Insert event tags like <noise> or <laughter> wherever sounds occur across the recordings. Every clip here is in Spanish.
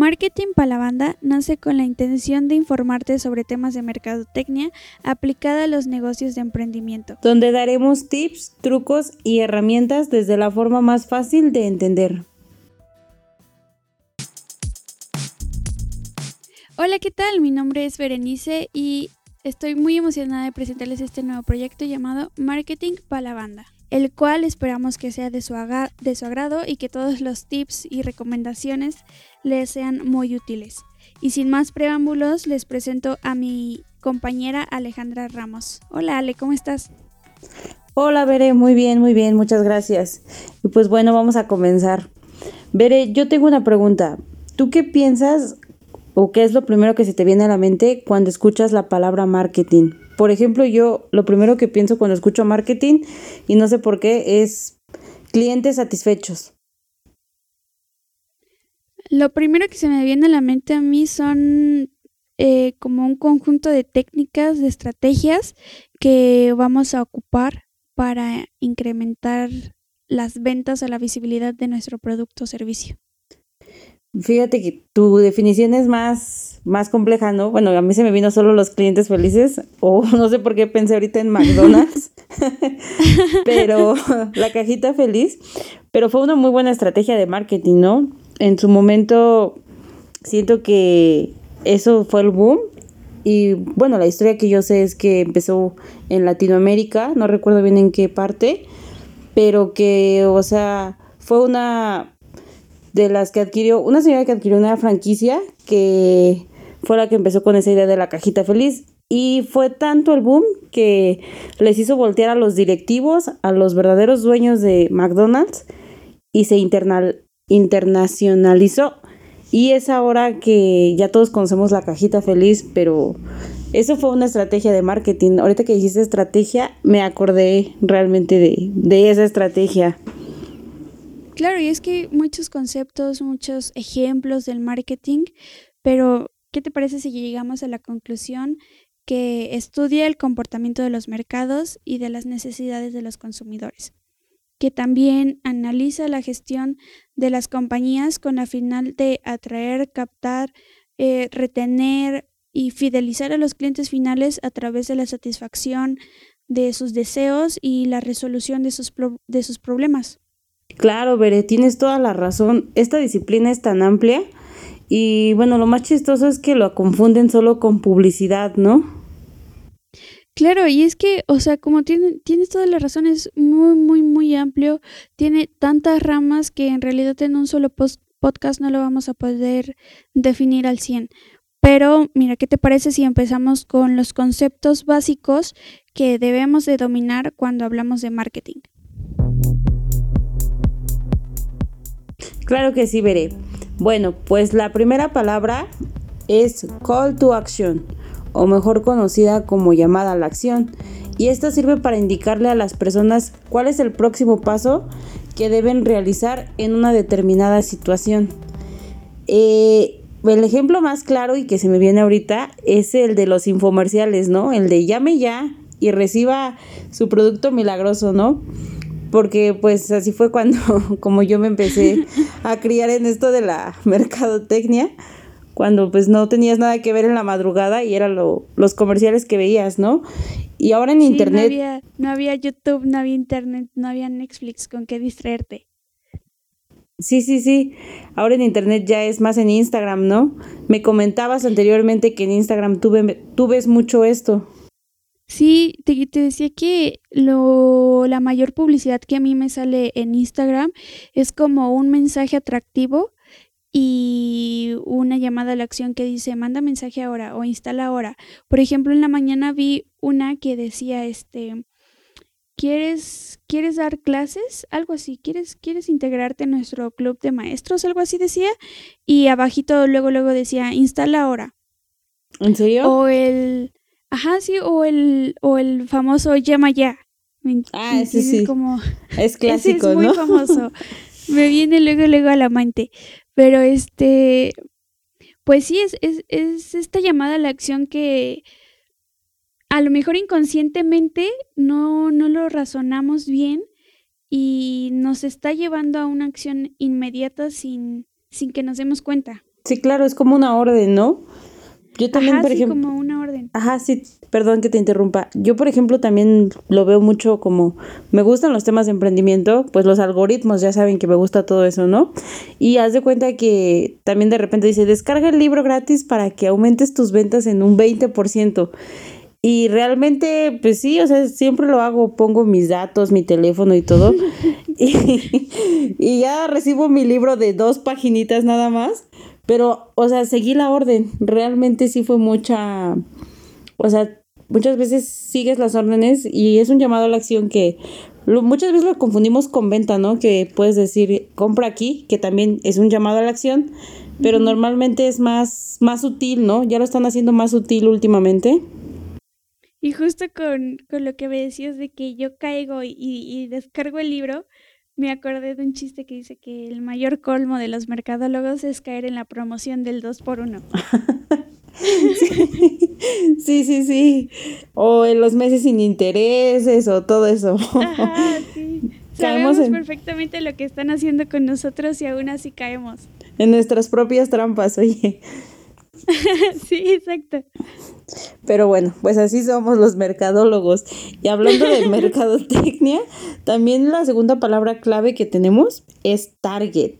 Marketing para la banda nace con la intención de informarte sobre temas de mercadotecnia aplicada a los negocios de emprendimiento. Donde daremos tips, trucos y herramientas desde la forma más fácil de entender. Hola, ¿qué tal? Mi nombre es Berenice y estoy muy emocionada de presentarles este nuevo proyecto llamado Marketing para la banda el cual esperamos que sea de su, de su agrado y que todos los tips y recomendaciones les sean muy útiles. Y sin más preámbulos, les presento a mi compañera Alejandra Ramos. Hola Ale, ¿cómo estás? Hola Bere, muy bien, muy bien, muchas gracias. Y pues bueno, vamos a comenzar. Bere, yo tengo una pregunta. ¿Tú qué piensas o qué es lo primero que se te viene a la mente cuando escuchas la palabra marketing? Por ejemplo, yo lo primero que pienso cuando escucho marketing, y no sé por qué, es clientes satisfechos. Lo primero que se me viene a la mente a mí son eh, como un conjunto de técnicas, de estrategias que vamos a ocupar para incrementar las ventas o la visibilidad de nuestro producto o servicio. Fíjate que tu definición es más, más compleja, ¿no? Bueno, a mí se me vino solo los clientes felices, o <laughs> no sé por qué pensé ahorita en McDonald's, <laughs> pero la cajita feliz, pero fue una muy buena estrategia de marketing, ¿no? En su momento siento que eso fue el boom y bueno, la historia que yo sé es que empezó en Latinoamérica, no recuerdo bien en qué parte, pero que, o sea, fue una de las que adquirió, una señora que adquirió una franquicia que fue la que empezó con esa idea de la cajita feliz. Y fue tanto el boom que les hizo voltear a los directivos, a los verdaderos dueños de McDonald's y se internacionalizó. Y es ahora que ya todos conocemos la cajita feliz, pero eso fue una estrategia de marketing. Ahorita que dijiste estrategia, me acordé realmente de, de esa estrategia. Claro, y es que muchos conceptos, muchos ejemplos del marketing, pero ¿qué te parece si llegamos a la conclusión que estudia el comportamiento de los mercados y de las necesidades de los consumidores? que también analiza la gestión de las compañías con la final de atraer, captar, eh, retener y fidelizar a los clientes finales a través de la satisfacción de sus deseos y la resolución de sus, de sus problemas. Claro, Bere, tienes toda la razón. Esta disciplina es tan amplia y bueno, lo más chistoso es que lo confunden solo con publicidad, ¿no? Claro, y es que, o sea, como tiene, tienes toda la razón, es muy, muy, muy amplio, tiene tantas ramas que en realidad en un solo podcast no lo vamos a poder definir al 100. Pero mira, ¿qué te parece si empezamos con los conceptos básicos que debemos de dominar cuando hablamos de marketing? Claro que sí, veré. Bueno, pues la primera palabra es call to action, o mejor conocida como llamada a la acción. Y esta sirve para indicarle a las personas cuál es el próximo paso que deben realizar en una determinada situación. Eh, el ejemplo más claro y que se me viene ahorita es el de los infomerciales, ¿no? El de llame ya y reciba su producto milagroso, ¿no? Porque pues así fue cuando <laughs> como yo me empecé a criar en esto de la mercadotecnia, cuando pues no tenías nada que ver en la madrugada y eran los comerciales que veías, ¿no? Y ahora en internet... No había, no había YouTube, no había internet, no había Netflix con qué distraerte. Sí, sí, sí. Ahora en internet ya es más en Instagram, ¿no? Me comentabas anteriormente que en Instagram tú, tú ves mucho esto. Sí, te, decía que lo, la mayor publicidad que a mí me sale en Instagram es como un mensaje atractivo y una llamada a la acción que dice manda mensaje ahora o instala ahora. Por ejemplo, en la mañana vi una que decía este ¿Quieres, ¿Quieres dar clases? Algo así. ¿Quieres, ¿Quieres integrarte en nuestro club de maestros? Algo así decía. Y abajito luego, luego decía, instala ahora. ¿En serio? O el, Ajá, sí, o el, o el famoso llama ya. Ah, ese sí. Como, es clásico, <laughs> ese es muy famoso. <laughs> Me viene luego, luego a la mente. Pero este, pues sí, es, es, es esta llamada a la acción que a lo mejor inconscientemente no, no lo razonamos bien y nos está llevando a una acción inmediata sin, sin que nos demos cuenta. Sí, claro, es como una orden, ¿no? Yo también, Ajá, por sí, como una. Ajá, sí, perdón que te interrumpa. Yo, por ejemplo, también lo veo mucho como me gustan los temas de emprendimiento, pues los algoritmos ya saben que me gusta todo eso, ¿no? Y haz de cuenta que también de repente dice, descarga el libro gratis para que aumentes tus ventas en un 20%. Y realmente, pues sí, o sea, siempre lo hago, pongo mis datos, mi teléfono y todo. <laughs> y, <laughs> y ya recibo mi libro de dos paginitas nada más pero, o sea, seguí la orden. Realmente sí fue mucha, o sea, muchas veces sigues las órdenes y es un llamado a la acción que muchas veces lo confundimos con venta, ¿no? Que puedes decir, compra aquí, que también es un llamado a la acción, pero normalmente es más, más sutil, ¿no? Ya lo están haciendo más sutil últimamente. Y justo con, con lo que me decías de que yo caigo y, y descargo el libro, me acordé de un chiste que dice que el mayor colmo de los mercadólogos es caer en la promoción del 2 por 1 <laughs> <laughs> sí, sí, sí. O en los meses sin intereses o todo eso. Ajá, sí. <laughs> Sabemos perfectamente lo que están haciendo con nosotros y aún así caemos. En nuestras propias trampas, oye. <laughs> sí, exacto. Pero bueno, pues así somos los mercadólogos. Y hablando de mercadotecnia, también la segunda palabra clave que tenemos es target.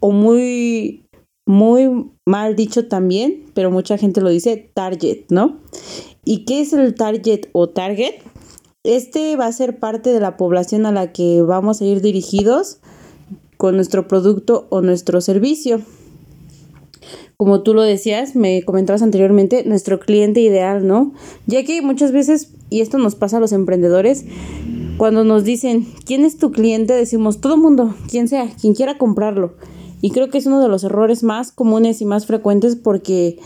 O muy, muy mal dicho también, pero mucha gente lo dice target, ¿no? ¿Y qué es el target o target? Este va a ser parte de la población a la que vamos a ir dirigidos con nuestro producto o nuestro servicio como tú lo decías, me comentabas anteriormente, nuestro cliente ideal, ¿no? Ya que muchas veces, y esto nos pasa a los emprendedores, cuando nos dicen, ¿quién es tu cliente? Decimos, todo mundo, quien sea, quien quiera comprarlo. Y creo que es uno de los errores más comunes y más frecuentes porque,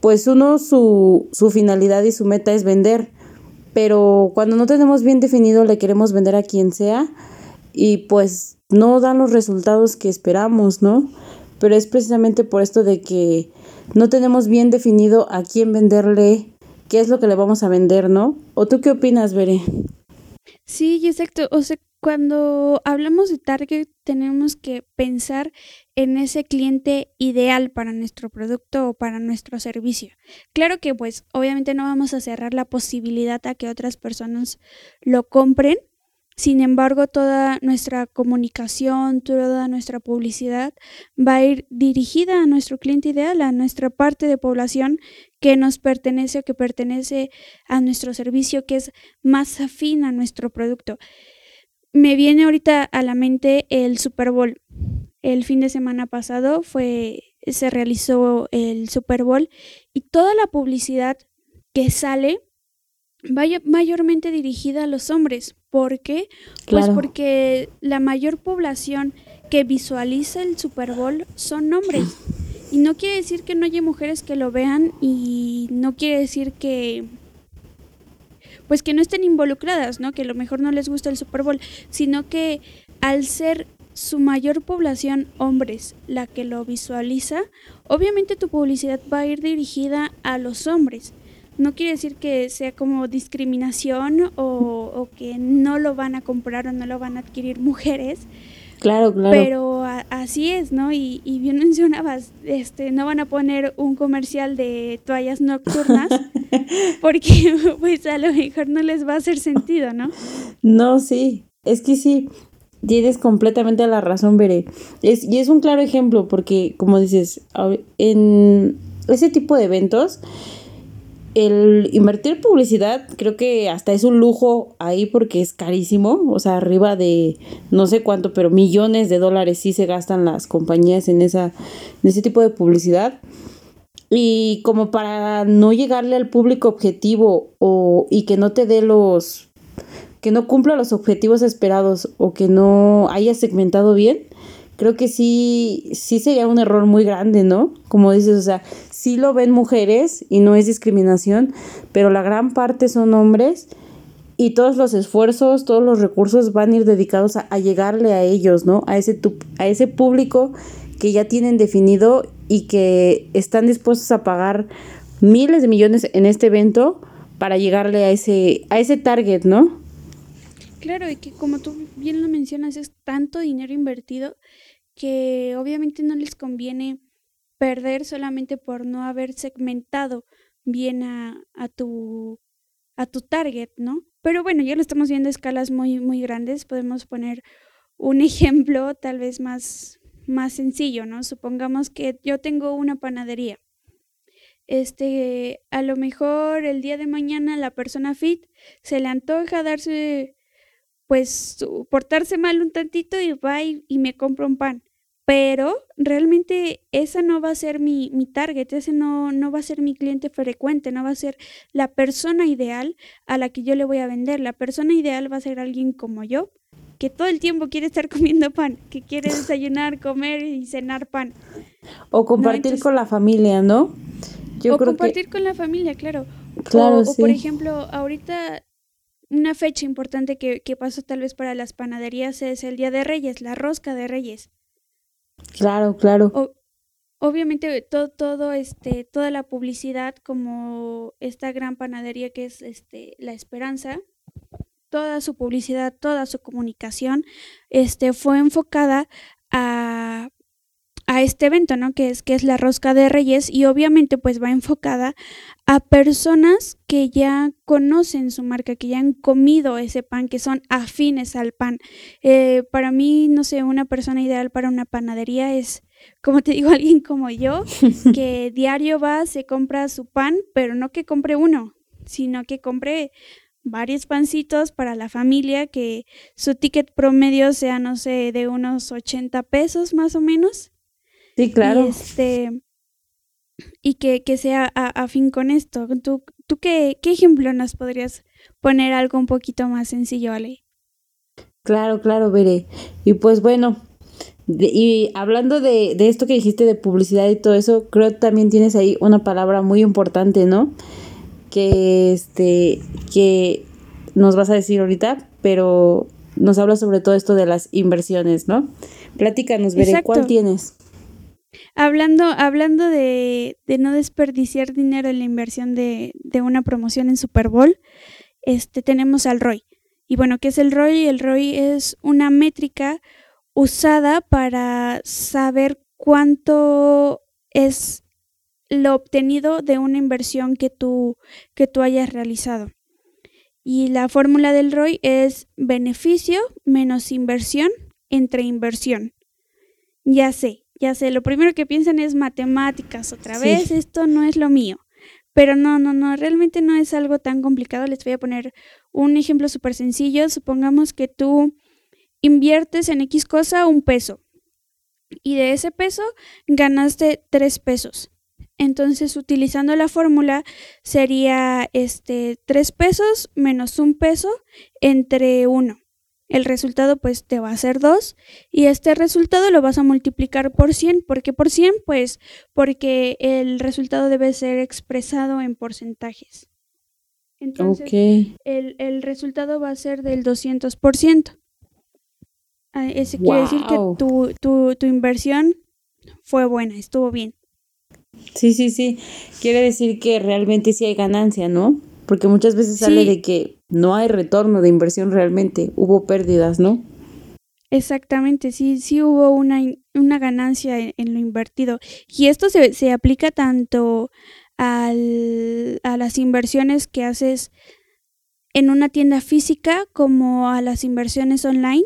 pues uno, su, su finalidad y su meta es vender. Pero cuando no tenemos bien definido, le queremos vender a quien sea y pues no dan los resultados que esperamos, ¿no? pero es precisamente por esto de que no tenemos bien definido a quién venderle, qué es lo que le vamos a vender, ¿no? ¿O tú qué opinas, Bere? Sí, exacto. O sea, cuando hablamos de target tenemos que pensar en ese cliente ideal para nuestro producto o para nuestro servicio. Claro que pues obviamente no vamos a cerrar la posibilidad a que otras personas lo compren, sin embargo, toda nuestra comunicación, toda nuestra publicidad va a ir dirigida a nuestro cliente ideal, a nuestra parte de población que nos pertenece o que pertenece a nuestro servicio, que es más afín a nuestro producto. Me viene ahorita a la mente el Super Bowl. El fin de semana pasado fue se realizó el Super Bowl y toda la publicidad que sale vaya mayormente dirigida a los hombres. ¿Por qué? Pues porque la mayor población que visualiza el Super Bowl son hombres. Y no quiere decir que no haya mujeres que lo vean y no quiere decir que pues que no estén involucradas, ¿no? Que a lo mejor no les gusta el Super Bowl, sino que al ser su mayor población hombres la que lo visualiza, obviamente tu publicidad va a ir dirigida a los hombres no quiere decir que sea como discriminación o, que no lo van a comprar o no lo van a adquirir mujeres. Claro, claro. Pero así es, ¿no? Y, y bien mencionabas, este, no van a poner un comercial de toallas nocturnas <laughs> porque <laughs> pues a lo mejor no les va a hacer sentido, ¿no? No, sí, es que sí, tienes completamente la razón, Veré. Es, y es un claro ejemplo porque, como dices, en ese tipo de eventos, el invertir publicidad creo que hasta es un lujo ahí porque es carísimo, o sea, arriba de no sé cuánto, pero millones de dólares sí se gastan las compañías en esa en ese tipo de publicidad. Y como para no llegarle al público objetivo o y que no te dé los que no cumpla los objetivos esperados o que no haya segmentado bien, creo que sí, sí sería un error muy grande, ¿no? Como dices, o sea, sí lo ven mujeres y no es discriminación, pero la gran parte son hombres y todos los esfuerzos, todos los recursos van a ir dedicados a, llegarle a ellos, ¿no? A ese, a ese público que ya tienen definido y que están dispuestos a pagar miles de millones en este evento para llegarle a ese, a ese target, ¿no? Claro, y que como tú bien lo mencionas, es tanto dinero invertido que obviamente no les conviene perder solamente por no haber segmentado bien a, a, tu, a tu target, ¿no? Pero bueno, ya lo estamos viendo a escalas muy, muy grandes. Podemos poner un <laughs> ejemplo tal vez más, más sencillo, ¿no? Supongamos que yo tengo una panadería. Este, a lo mejor el día de mañana la persona fit se le antoja darse, pues, portarse mal un tantito y va y, me compra un pan. Pero realmente esa no va a ser mi, mi target, ese no, no va a ser mi cliente frecuente, no va a ser la persona ideal a la que yo le voy a vender. La persona ideal va a ser alguien como yo, que todo el tiempo quiere estar <laughs> comiendo pan, que quiere desayunar, comer y cenar pan. O compartir con la familia, ¿no? Yo o compartir con la familia, claro. Claro, o, por ejemplo, ahorita una fecha importante que, que pasó tal vez para las panaderías es el Día de Reyes, la rosca de Reyes. Claro, claro. obviamente todo, todo este, toda la publicidad como esta gran panadería que es este La Esperanza, toda su publicidad, toda su comunicación, este, fue enfocada a, a este evento, ¿no? Que es, que es la rosca de reyes y obviamente pues va enfocada a personas que ya conocen su marca, que ya han comido ese pan, que son afines al pan. Eh, para mí, no sé, una persona ideal para una panadería es, como te digo, <laughs> alguien como yo, que diario va, se compra su pan, pero no que compre uno, sino que compre varios pancitos para la familia, que su ticket promedio sea, no sé, de unos 80 pesos más o menos. Sí, claro. Y, este, y que, que sea afín con esto. ¿Tú, tú qué, qué, ejemplo nos podrías poner algo un poquito más sencillo, Ale? Claro, claro, veré. Y pues bueno, y hablando de, de esto que dijiste de publicidad y todo eso, creo que también tienes ahí una palabra muy importante, ¿no? que este que nos vas a decir ahorita, pero nos habla sobre todo esto de las inversiones, ¿no? Pláticanos, veré cuál tienes. Hablando, hablando de, de, no desperdiciar dinero en la inversión de, de, una promoción en Super Bowl, este, tenemos al ROI. Y bueno, ¿qué es el ROI? El ROI es una métrica usada para saber cuánto es lo obtenido de una inversión que tú, que tú hayas realizado. Y la fórmula del ROI es beneficio menos inversión entre inversión. Ya sé, ya sé, lo primero que piensan es matemáticas otra vez, esto no es lo mío. Pero no, no, no, realmente no es algo tan complicado. Les voy a poner un ejemplo súper sencillo. Supongamos que tú inviertes en X cosa un peso y de ese peso ganaste tres pesos. Entonces, utilizando la fórmula, sería este 3 pesos menos un peso entre 1. El resultado pues te va a ser 2 y este resultado lo vas a multiplicar por 100. ¿Por qué por 100? Pues porque el resultado debe ser expresado en porcentajes. Entonces, el, el, resultado va a ser del 200%. Ah, eso quiere decir que tu, tu, tu inversión fue buena, estuvo bien. Sí, sí, sí. Quiere decir que realmente sí hay ganancia, ¿no? Porque muchas veces sale de que no hay retorno de inversión realmente, hubo pérdidas, ¿no? Exactamente, sí, sí hubo una, una ganancia en, lo invertido. Y esto se, se aplica tanto al, a las inversiones que haces en una tienda física como a las inversiones online,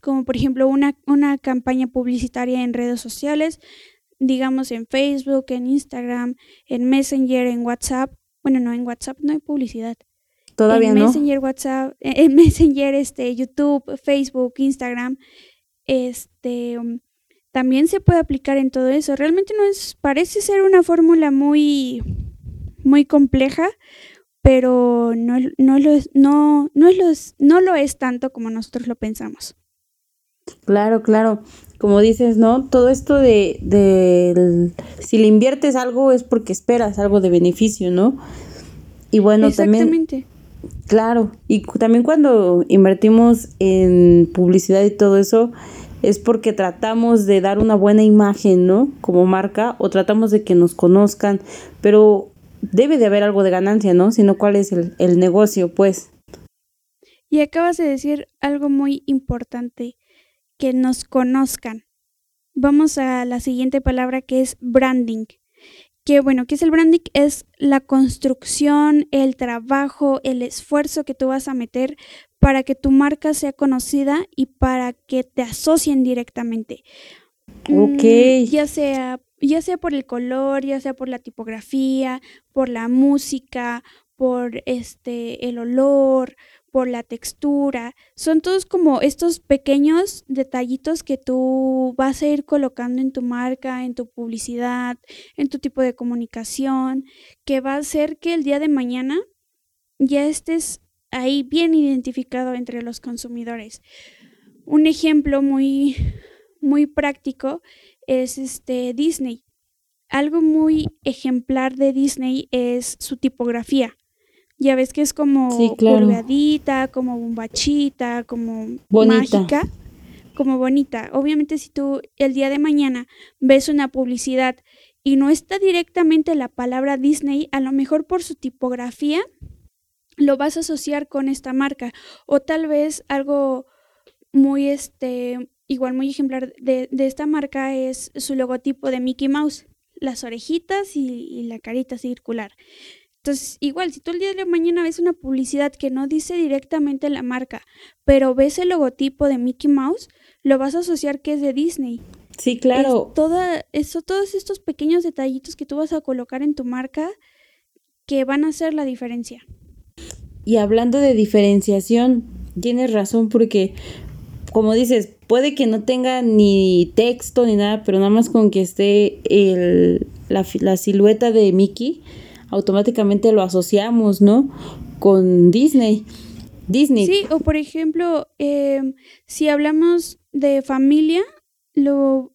como por ejemplo una, una campaña publicitaria en redes sociales digamos en Facebook, en Instagram, en Messenger, en WhatsApp. Bueno, no, en WhatsApp no hay publicidad. Todavía en Messenger, WhatsApp, en <laughs> Messenger, este, YouTube, Facebook, Instagram, este, um, también se puede aplicar en todo eso. Realmente no es, parece ser una fórmula muy, muy compleja, pero no, no, lo, no, no, es no lo es tanto como nosotros lo pensamos. Claro, claro como dices, ¿no? Todo esto de, de, si le inviertes algo es porque esperas algo de beneficio, ¿no? Y bueno, Exactamente. también... Claro, y también cuando invertimos en publicidad y todo eso, es porque tratamos de dar una buena imagen, ¿no? Como marca, o tratamos de que nos conozcan, pero debe de haber algo de ganancia, ¿no? Si no, ¿cuál es el, el negocio, pues? Y acabas de decir algo muy importante que nos conozcan. vamos a la siguiente palabra que es branding. Que bueno, ¿qué es el branding? Es la construcción, el trabajo, el esfuerzo que tú vas a meter para que tu marca sea conocida y para que te asocien directamente. Ok. Mm, ya sea, ya sea por el color, ya sea por la tipografía, por la música, por este el olor, por la textura. Son todos como estos pequeños detallitos que tú vas a ir colocando en tu marca, en tu publicidad, en tu tipo de comunicación, que va a hacer que el día de mañana ya estés ahí bien identificado entre los consumidores. Un ejemplo muy muy práctico es este Disney. Algo muy ejemplar de Disney es su tipografía. Ya ves que es como Sí, claro. curveadita, como bombachita, como Bonita. mágica, como bonita. Obviamente si tú el día de mañana ves una publicidad y no está directamente la palabra Disney, a lo mejor por su tipografía lo vas a asociar con esta marca o tal vez algo muy este igual muy ejemplar de, de esta marca es su logotipo de Mickey Mouse, las orejitas y, y la carita circular. Entonces, igual, si tú el día de mañana ves una publicidad que no dice directamente la marca, pero ves el logotipo de Mickey Mouse, lo vas a asociar que es de Disney. Sí, claro. Es toda, eso, todos estos pequeños detallitos que tú vas a colocar en tu marca que van a hacer la diferencia. Y hablando de diferenciación, tienes razón porque, como dices, puede que no tenga ni texto ni nada, pero nada más con que esté el, la, la silueta de Mickey, automáticamente lo asociamos, ¿no? Con Disney. Disney. Sí, o por ejemplo, em, si hablamos de familia, lo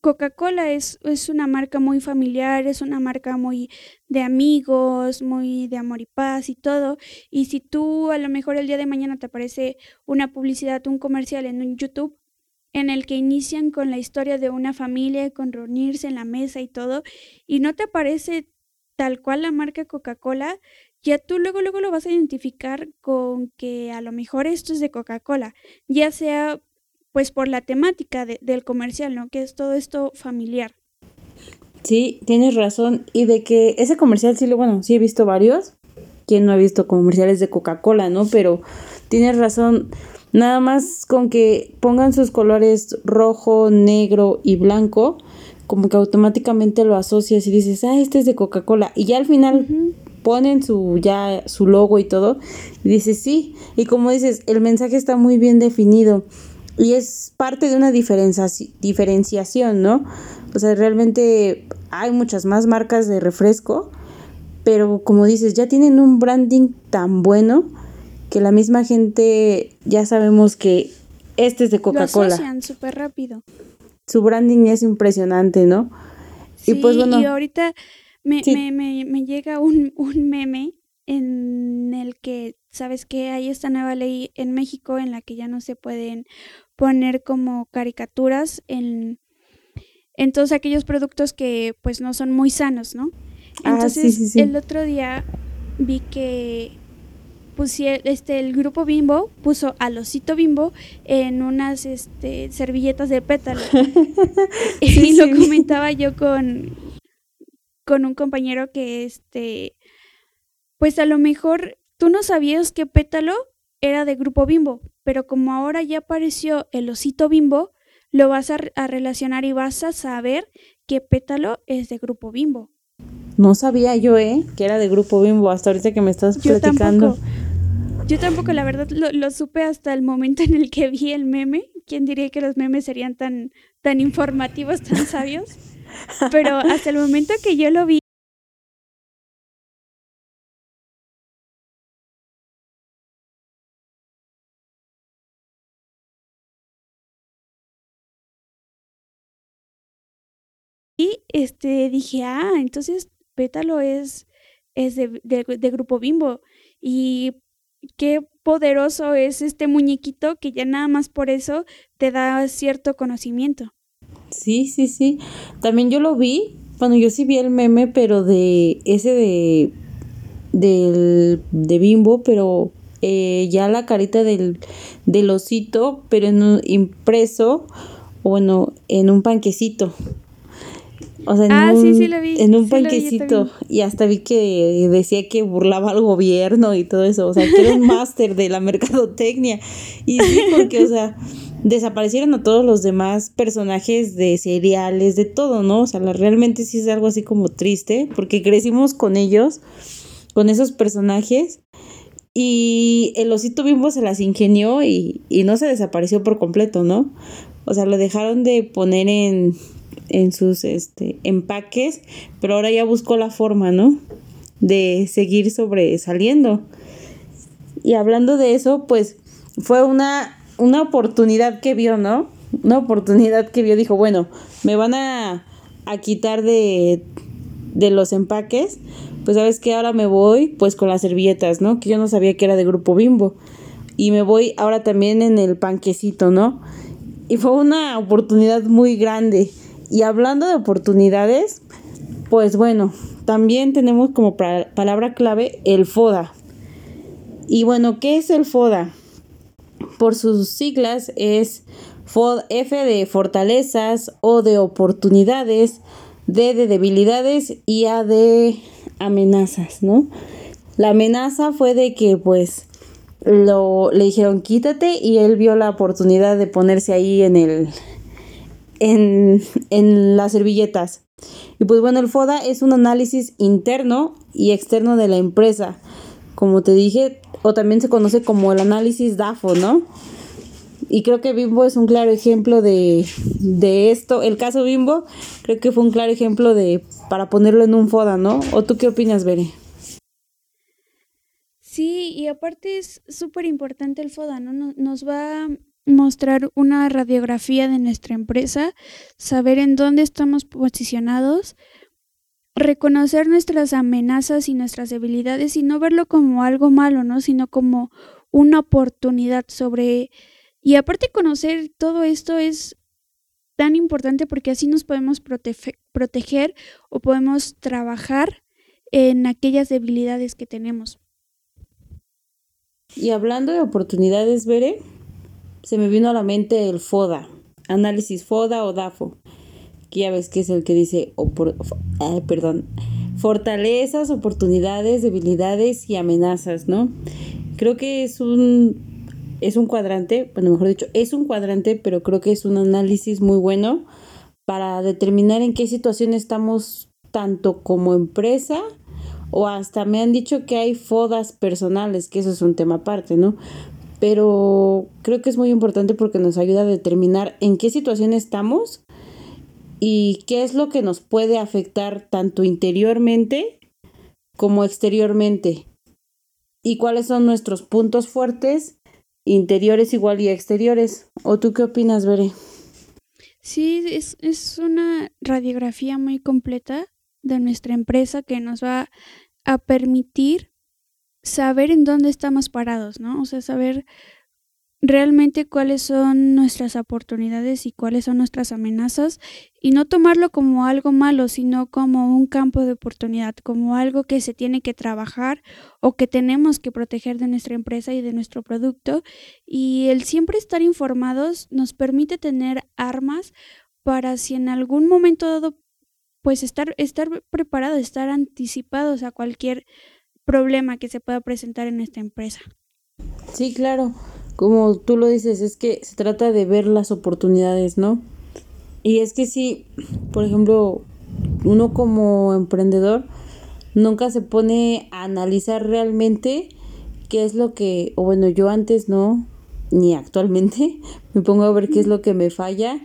Coca-Cola es, es una marca muy familiar, es una marca muy de amigos, muy de amor y paz y todo. Y si tú a lo mejor el día de mañana te aparece una publicidad, un comercial en un YouTube en el que inician con la historia de una familia, con reunirse en la mesa y todo, y no te aparece tal cual la marca Coca-Cola, ya tú luego, luego lo vas a identificar con que a lo mejor esto es de Coca-Cola, ya sea pues por la temática de- del comercial, ¿no? Que es todo esto familiar. Sí, tienes razón. Y de que ese comercial sí bueno, sí he visto varios. ¿Quién no ha visto comerciales de Coca-Cola, no? Pero tienes razón. Nada más con que pongan sus colores rojo, negro y blanco, como que automáticamente lo asocias y dices, ah, este es de Coca-Cola. Y ya al final ponen su ya su logo y todo y dices sí y como dices el mensaje está muy bien definido y es parte de una diferenciaci- diferenciación no o sea realmente hay muchas más marcas de refresco pero como dices ya tienen un branding tan bueno que la misma gente ya sabemos que este es de Lo Coca-Cola asocian súper rápido. Su branding es impresionante no Sí, y pues bueno y ahorita me, Sí. me, me, me llega un, un meme en el que, ¿sabes qué? Hay esta nueva ley en México en la que ya no se pueden poner como caricaturas en, en todos aquellos productos que pues no son muy sanos, ¿no? Ah, Entonces, sí, sí, sí. el otro día vi que este, el grupo Bimbo puso al osito Bimbo en unas este, servilletas de pétalo. <laughs> y Sí, lo sí. comentaba yo con, con un compañero que, este, pues a lo mejor tú no sabías que pétalo era de grupo Bimbo, pero como ahora ya apareció el osito Bimbo, lo vas a, a relacionar y vas a saber que pétalo es de grupo Bimbo. No sabía yo, ¿eh? Que era de Grupo Bimbo, hasta ahorita que me estás Yo platicando. tampoco. Yo tampoco, la verdad, lo, lo supe hasta el momento en el que vi el meme. ¿Quién diría que los memes serían tan, tan informativos, tan sabios? Pero hasta el momento que yo lo vi, este, dije, ah, entonces Pétalo es, es de, Grupo Bimbo. Y qué poderoso es este muñequito que ya nada más por eso te da cierto conocimiento. Sí, sí, sí. También yo lo vi. Bueno, yo sí vi el meme, pero de ese de de Bimbo, pero eh, ya la carita del, del osito, pero en un- impreso bueno, en un panquecito. O sea, en Ah, un, sí, sí lo vi, en un sí panquecito. Y hasta vi que decía que burlaba al gobierno y todo eso. O sea, que era un <laughs> máster de la mercadotecnia. Y sí, porque, o sea, desaparecieron a todos los demás personajes de seriales, de todo, ¿no? O sea, la- realmente sí es algo así como triste, porque crecimos con ellos, con esos personajes. Y el osito bimbo se las ingenió y, y no se desapareció por completo, ¿no? O sea, lo dejaron de poner en, en sus este, empaques, pero ahora ya buscó la forma, ¿no? De seguir sobresaliendo. Y hablando de eso, pues fue una, una oportunidad que vio, ¿no? Una oportunidad que vio, dijo, bueno, me van a, a quitar de, de los empaques, pues sabes que ahora me voy pues con las servilletas, ¿no? Que yo no sabía que era de Grupo Bimbo. Y me voy ahora también en el panquecito, ¿no? Y fue una oportunidad muy grande. Y hablando de oportunidades, pues bueno, también tenemos como palabra clave el FODA. Y bueno, ¿qué es el FODA? Por sus siglas es F de fortalezas, O de oportunidades, D de debilidades y A de amenazas, ¿no? La amenaza fue de que pues lo, le dijeron quítate y él vio la oportunidad de ponerse ahí en el en, en las servilletas. Y pues bueno, el FODA es un análisis interno y externo de la empresa. Como te dije, o también se conoce como el análisis DAFO, ¿no? Y creo que Bimbo es un claro ejemplo de, de esto. El caso Bimbo creo que fue un claro ejemplo de para ponerlo en un FODA, ¿no? ¿O tú qué opinas, Bere? Sí, y aparte es súper importante el FODA, ¿no? No- Nos va mostrar una radiografía de nuestra empresa, saber en dónde estamos posicionados, reconocer nuestras amenazas y nuestras debilidades y no verlo como algo malo, ¿no? Sino como una oportunidad sobre... Y aparte conocer todo esto es tan importante porque así nos podemos proteger o podemos trabajar en aquellas debilidades que tenemos. Y hablando de oportunidades, Bere, se me vino a la mente el FODA, análisis FODA o DAFO, que ya ves que es el que dice, fo- ay, perdón, fortalezas, oportunidades, debilidades y amenazas, ¿no? Creo que es un, es un cuadrante, bueno, mejor dicho, es un cuadrante, pero creo que es un análisis muy bueno para determinar en qué situación estamos tanto como empresa o hasta me han dicho que hay fodas personales, que eso es un tema aparte, ¿no? Pero creo que es muy importante porque nos ayuda a determinar en qué situación estamos y qué es lo que nos puede afectar tanto interiormente como exteriormente y cuáles son nuestros puntos fuertes interiores igual y exteriores. ¿O tú qué opinas, Bere? Sí, es, es una radiografía muy completa de nuestra empresa que nos va a permitir saber en dónde estamos parados, ¿no? O sea, saber realmente cuáles son nuestras oportunidades y cuáles son nuestras amenazas y no tomarlo como algo malo, sino como un campo de oportunidad, como algo que se tiene que trabajar o que tenemos que proteger de nuestra empresa y de nuestro producto. Y el siempre estar informados nos permite tener armas para si en algún momento dado, pues estar, estar preparados, estar anticipados a cualquier problema que se pueda presentar en esta empresa. Sí, claro. Como tú lo dices, es que se trata de ver las oportunidades, ¿no? Y es que sí, por ejemplo, uno como emprendedor nunca se pone a analizar realmente qué es lo que, o bueno, yo antes no, ni actualmente, <laughs> me pongo a ver qué es lo que me falla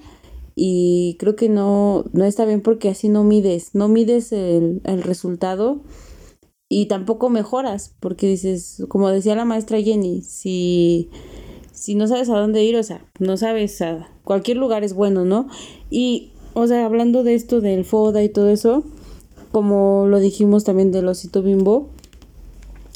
y creo que no, no está bien porque así no mides, no mides el, el resultado y tampoco mejoras, porque dices, como decía la maestra Jenny, si, si no sabes a dónde ir, o sea, no sabes a cualquier lugar es bueno, ¿no? Y, o sea, hablando de esto del FODA y todo eso, como lo dijimos también del osito bimbo,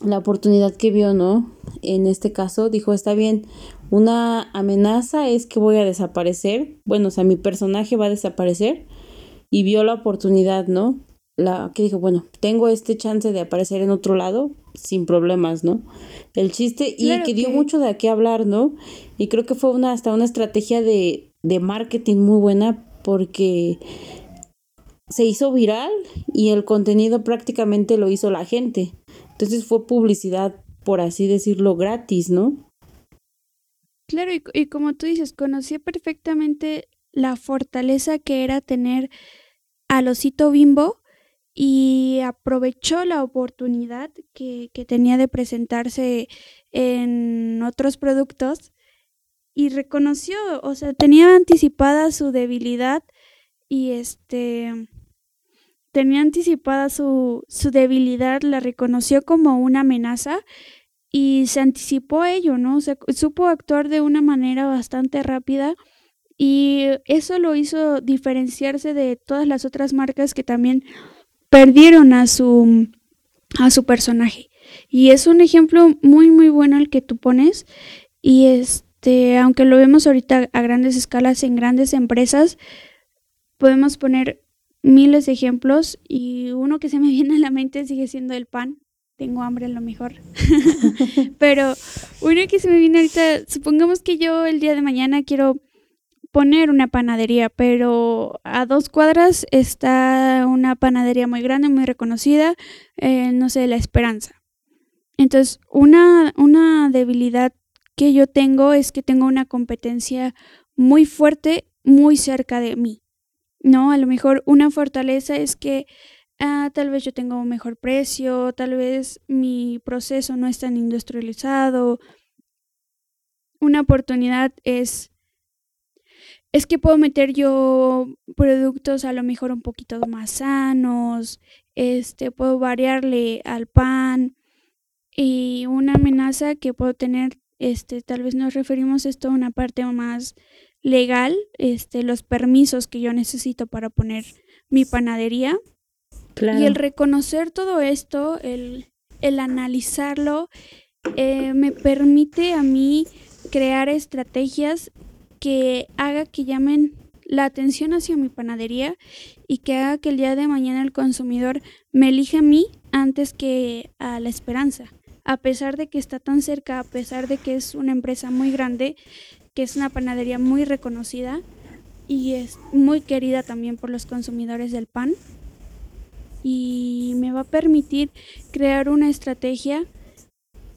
la oportunidad que vio, ¿no? En este caso dijo, está bien, una amenaza es que voy a desaparecer, bueno, o sea, mi personaje va a desaparecer y vio la oportunidad, ¿no? La que dijo, bueno, tengo este chance de aparecer en otro lado sin problemas, ¿no? El chiste y Claro que dio mucho de qué hablar, ¿no? Y creo que fue una hasta una estrategia de de marketing muy buena porque se hizo viral y el contenido prácticamente lo hizo la gente. Entonces fue publicidad, por así decirlo, gratis, ¿no? Claro, y, y como tú dices, conocía perfectamente la fortaleza que era tener al osito bimbo y aprovechó la oportunidad que, que tenía de presentarse en otros productos y reconoció, o sea, tenía anticipada su debilidad y este tenía anticipada su, su debilidad, la reconoció como una amenaza y se anticipó ello, ¿no? O sea, supo actuar de una manera bastante rápida y eso lo hizo diferenciarse de todas las otras marcas que también perdieron a su a su personaje. Y es un ejemplo muy muy bueno el que tú pones y este, aunque lo vemos ahorita a grandes escalas en grandes empresas, podemos poner miles de ejemplos y uno que se me <laughs> viene a la mente sigue siendo el pan. Tengo hambre a lo mejor. <laughs> Pero uno que se me viene ahorita, supongamos que yo el día de mañana quiero poner una panadería, pero a dos cuadras está una panadería muy grande, muy reconocida, eh, no sé, La Esperanza. Entonces, una, una debilidad que yo tengo es que tengo una competencia muy fuerte, muy cerca de mí. ¿no? A lo mejor una fortaleza es que ah, tal vez yo tengo un mejor precio, tal vez mi proceso no es tan industrializado. Una oportunidad es es que puedo meter yo productos a lo mejor un poquito más sanos, este puedo variarle al pan y una amenaza que puedo tener este tal vez nos referimos esto a una parte más legal este, los permisos que yo necesito para poner mi panadería. Y el reconocer todo esto, el, el analizarlo, eh, me permite a mí crear estrategias que haga que llamen la atención hacia mi panadería y que haga que el día de mañana el consumidor me elija a mí antes que a la esperanza. A pesar de que está tan cerca, a pesar de que es una empresa muy grande, que es una panadería muy reconocida y es muy querida también por los consumidores del pan. Y me va a permitir crear una estrategia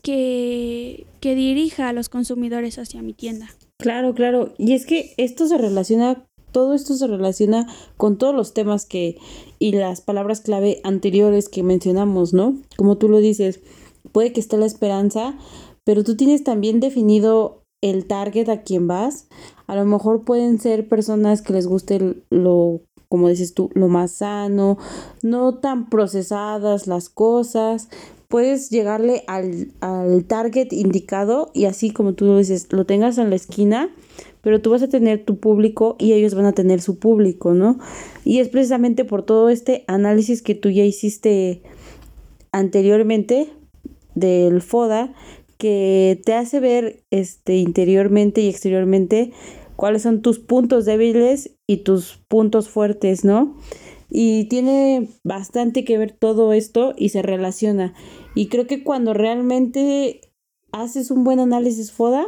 que, que dirija a los consumidores hacia mi tienda. Claro, claro. Y es que esto se relaciona, todo esto se relaciona con todos los temas que y las palabras clave anteriores que mencionamos, ¿no? Como tú lo dices, puede que esté la esperanza, pero tú tienes también definido el target a quien vas. A lo mejor pueden ser personas que les guste lo, como dices tú, lo más sano, no tan procesadas las cosas. Puedes llegarle al, al target indicado y así como tú dices, lo tengas en la esquina, pero tú vas a tener tu público y ellos van a tener su público, ¿no? Y es precisamente por todo este análisis que tú ya hiciste anteriormente del FODA que te hace ver este interiormente y exteriormente cuáles son tus puntos débiles y tus puntos fuertes, ¿no? Y tiene bastante que ver todo esto y se relaciona. Y creo que cuando realmente haces un buen análisis FODA,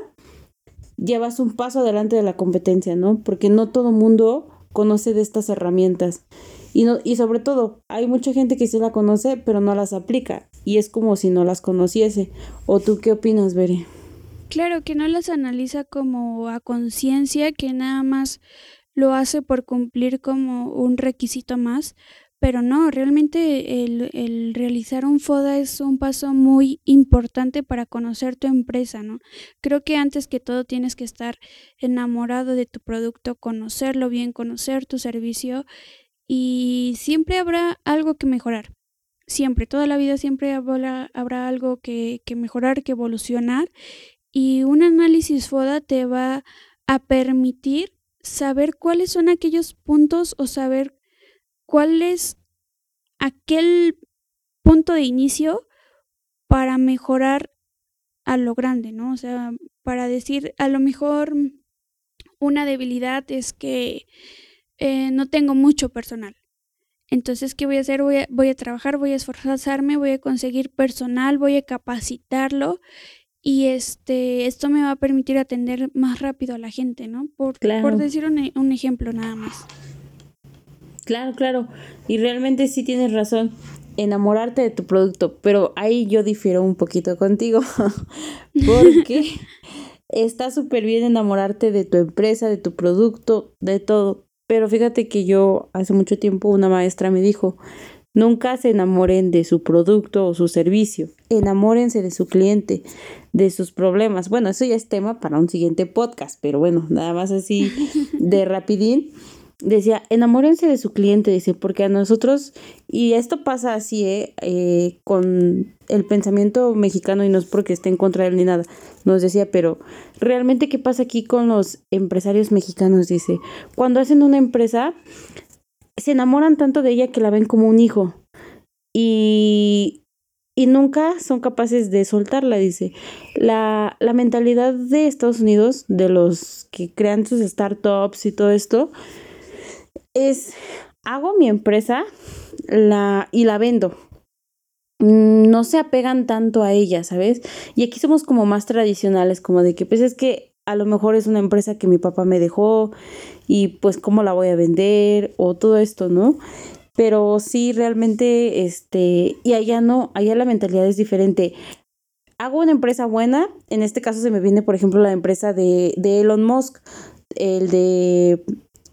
llevas un paso adelante de la competencia, ¿no? Porque no todo mundo conoce de estas herramientas. Y, no, y sobre todo, hay mucha gente que sí la conoce, pero no las aplica. Y es como si no las conociese. ¿O tú qué opinas, Beri? Claro, que no las analiza como a conciencia, que nada más lo hace por cumplir como un requisito más. Pero no, realmente el, el, realizar un FODA es un paso muy importante para conocer tu empresa, ¿no? Creo que antes que todo tienes que estar enamorado de tu producto, conocerlo bien, conocer tu servicio y siempre habrá algo que mejorar. Siempre, toda la vida siempre habrá, habrá algo que, que mejorar, que evolucionar. Y un análisis FODA te va a permitir saber cuáles son aquellos puntos o saber cuál es aquel punto de inicio para mejorar a lo grande, ¿no? O sea, para decir, a lo mejor una debilidad es que eh, no tengo mucho personal. Entonces, ¿qué voy a hacer? Voy a, voy a trabajar, voy a esforzarme, voy a conseguir personal, voy a capacitarlo y este esto me va a permitir atender más rápido a la gente, ¿no? Por, por decir un, un ejemplo nada más. Claro, claro. Y realmente sí tienes razón enamorarte de tu producto, pero ahí yo difiero un poquito contigo, <laughs> porque está súper bien enamorarte de tu empresa, de tu producto, de todo, pero fíjate que yo hace mucho tiempo una maestra me dijo, nunca se enamoren de su producto o su servicio, enamórense de su cliente, de sus problemas. Bueno, eso ya es tema para un siguiente podcast, pero bueno, nada más así de rapidín decía, enamórense de su cliente, dice, porque a nosotros, y esto pasa así, ¿eh? ¿eh? con el pensamiento mexicano y no es porque esté en contra de él ni nada, nos decía, pero realmente qué pasa aquí con los empresarios mexicanos, dice, cuando hacen una empresa, se enamoran tanto de ella que la ven como un hijo y, y nunca son capaces de soltarla, dice. La, la mentalidad de Estados Unidos, de los que crean sus startups y todo esto, es, hago mi empresa la, y la vendo. Mm, no se apegan tanto a ella, ¿sabes? Y aquí somos como más tradicionales, como de que pues es que a lo mejor es una empresa que mi papá me dejó y pues cómo la voy a vender o todo esto, ¿no? Pero sí, realmente, este, y allá no, allá la mentalidad es diferente. Hago una empresa buena, en este caso se me viene, por ejemplo, la empresa de, de Elon Musk, el de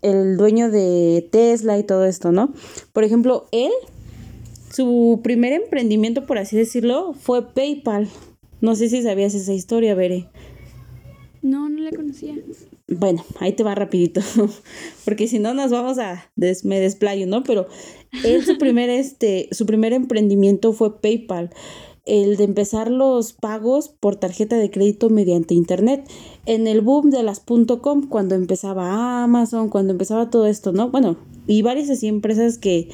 el dueño de Tesla y todo esto, ¿no? Por ejemplo, él, su primer emprendimiento, por así decirlo, fue PayPal. No sé si sabías esa historia, Bere. No, no la conocía. Bueno, ahí te va rapidito, <laughs> porque si no nos vamos a me desplayo, ¿no? Pero él su primer este su primer emprendimiento fue PayPal el de empezar los pagos por tarjeta de crédito mediante internet. En el boom de las .com, cuando empezaba Amazon, cuando empezaba todo esto, ¿no? Bueno, y varias así empresas que,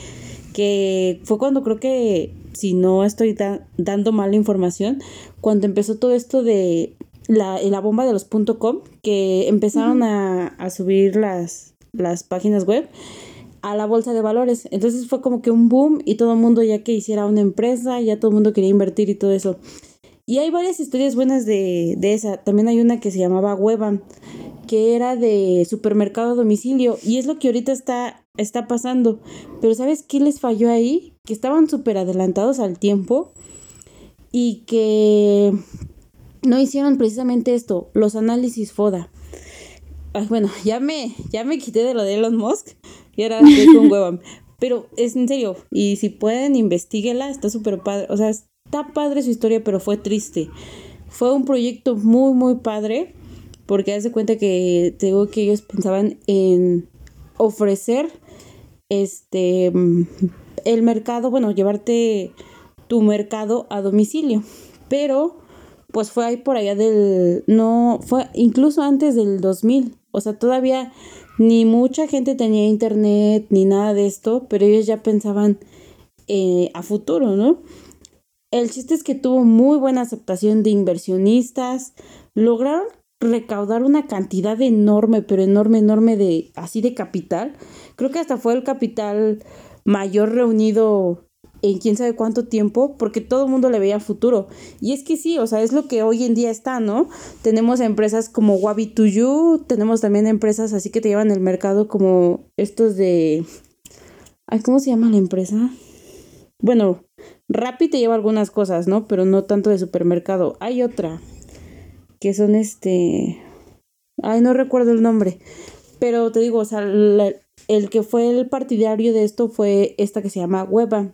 que fue cuando creo que, si no estoy dando mala información, cuando empezó todo esto de la, la bomba de los .com, que empezaron a, a subir las, las páginas web a la bolsa de valores. Entonces fue como que un boom y todo el mundo ya que hiciera una empresa, ya todo el mundo quería invertir y todo eso. Y hay varias historias buenas de, de esa. También hay una que se llamaba Webam, que era de supermercado a domicilio. Y es lo que ahorita está, está pasando. Pero ¿sabes qué les falló ahí? Que estaban súper adelantados al tiempo y que no hicieron precisamente esto, los análisis FODA. bueno, ya me, ya me quité de lo de Elon Musk, y era un huevón. Pero es en serio, y si pueden, investiguela, está súper padre. O sea, está padre su historia, pero fue triste. Fue un proyecto muy, muy padre, porque hace cuenta que te digo que ellos pensaban en ofrecer este el mercado, bueno, llevarte tu mercado a domicilio. Pero pues fue ahí por allá del no fue incluso antes del 2000, o sea, todavía ni mucha gente tenía internet ni nada de esto, pero ellos ya pensaban eh, a futuro, ¿no? El chiste es que tuvo muy buena aceptación de inversionistas, lograron recaudar una cantidad enorme, pero enorme, enorme de así de capital. Creo que hasta fue el capital mayor reunido en quién sabe cuánto tiempo, porque todo el mundo le veía futuro. Y es que sí, o sea, es lo que hoy en día está, ¿no? Tenemos empresas como Wabi 2 You, tenemos también empresas así que te llevan el mercado como estos de... Ay, ¿cómo se llama la empresa? Bueno, Rappi te lleva algunas cosas, ¿no? Pero no tanto de supermercado. Hay otra, que son este... Ay, no recuerdo el nombre. Pero te digo, o sea, el que fue el partidario de esto fue esta que se llama Weba.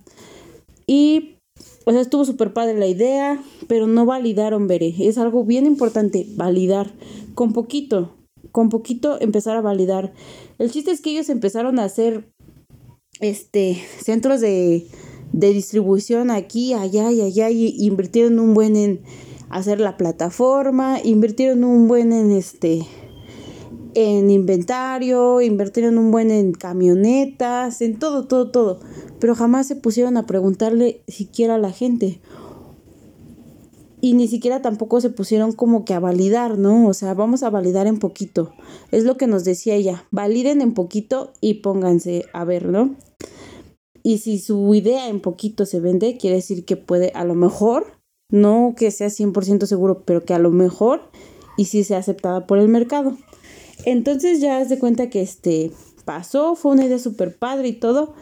Y pues estuvo súper padre la idea, pero no validaron, veré. Es algo bien importante, validar. Con poquito, con poquito empezar a validar. El chiste es que ellos empezaron a hacer este centros de, de distribución aquí, allá y allá y invirtieron un buen en hacer la plataforma, invirtieron un buen en este en inventario, invirtieron un buen en camionetas, en todo, todo, todo. Pero jamás se pusieron a preguntarle siquiera a la gente. Y ni siquiera tampoco se pusieron como que a validar, ¿no? O sea, vamos a validar en poquito. Es lo que nos decía ella. Validen en poquito y pónganse a ver, ¿no? Y si su idea en poquito se vende, quiere decir que puede a lo mejor no que sea 100% seguro, pero que a lo mejor y sí sea aceptada por el mercado. Entonces ya has de cuenta que este pasó, fue una idea súper padre y todo,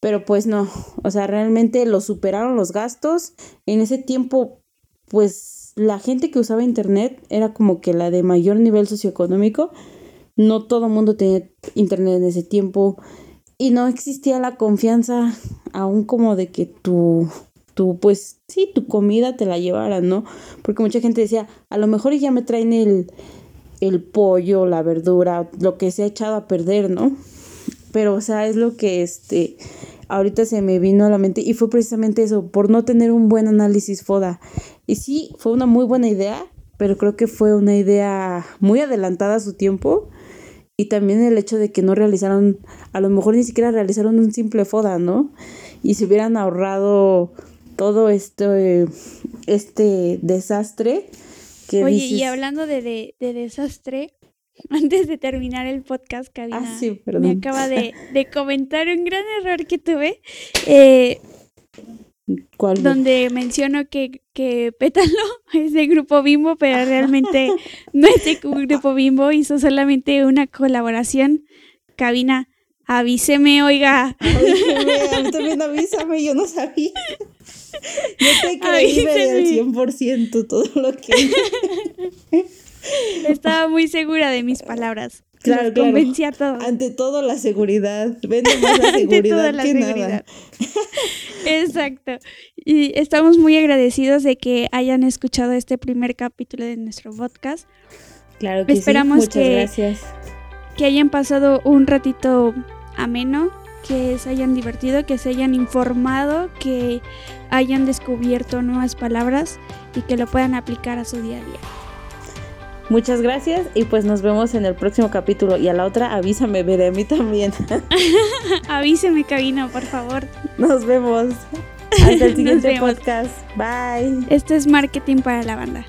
pero pues no, o sea, realmente lo superaron los gastos. En ese tiempo, pues la gente que usaba internet era como que la de mayor nivel socioeconómico. No todo mundo tenía internet en ese tiempo y no existía la confianza aún como de que tu, tu, pues sí, tu comida te la llevaran, ¿no? Porque mucha gente decía, a lo mejor ya me traen el, el pollo, la verdura, lo que se ha echado a perder, ¿no? Pero, o sea, es lo que este ahorita se me vino a la mente y fue precisamente eso, por no tener un buen análisis FODA. Y sí, fue una muy buena idea, pero creo que fue una idea muy adelantada a su tiempo y también el hecho de que no realizaron, a lo mejor ni siquiera realizaron un simple FODA, ¿no? Y se hubieran ahorrado todo este, este desastre. Que Oye, y hablando de, de, de, desastre, <laughs> antes de terminar el podcast, Cabina, ah, me acaba de, <laughs> de, comentar un gran error que tuve. Eh, ¿Cuál? Donde menciono que, que Pétalo <laughs> es de Grupo Bimbo, pero realmente no es de Grupo Bimbo, hizo solamente una colaboración. Cabina, avíseme, oiga. Avíseme, a mí también avísame, yo no sabía. Yo te creí al 100% todo lo que... <laughs> Estaba muy segura de mis palabras. Claro, claro. Convencí a todos. Ante todo la seguridad. Vende <laughs> más la seguridad que nada. <laughs> Exacto. Y estamos muy agradecidos de que hayan escuchado este primer capítulo de nuestro podcast. Claro que Esperamos sí. Muchas que, gracias. que hayan pasado un ratito ameno, que se hayan divertido, que se hayan informado, que hayan descubierto nuevas palabras y que lo puedan aplicar a su día a día. Muchas gracias y pues nos vemos en el próximo capítulo. Y a la otra, avísame, veré a mí también. <laughs> Avíseme, cabina, por favor. Nos vemos. <laughs> Hasta el siguiente podcast. Bye. Esto es Marketing para la Banda.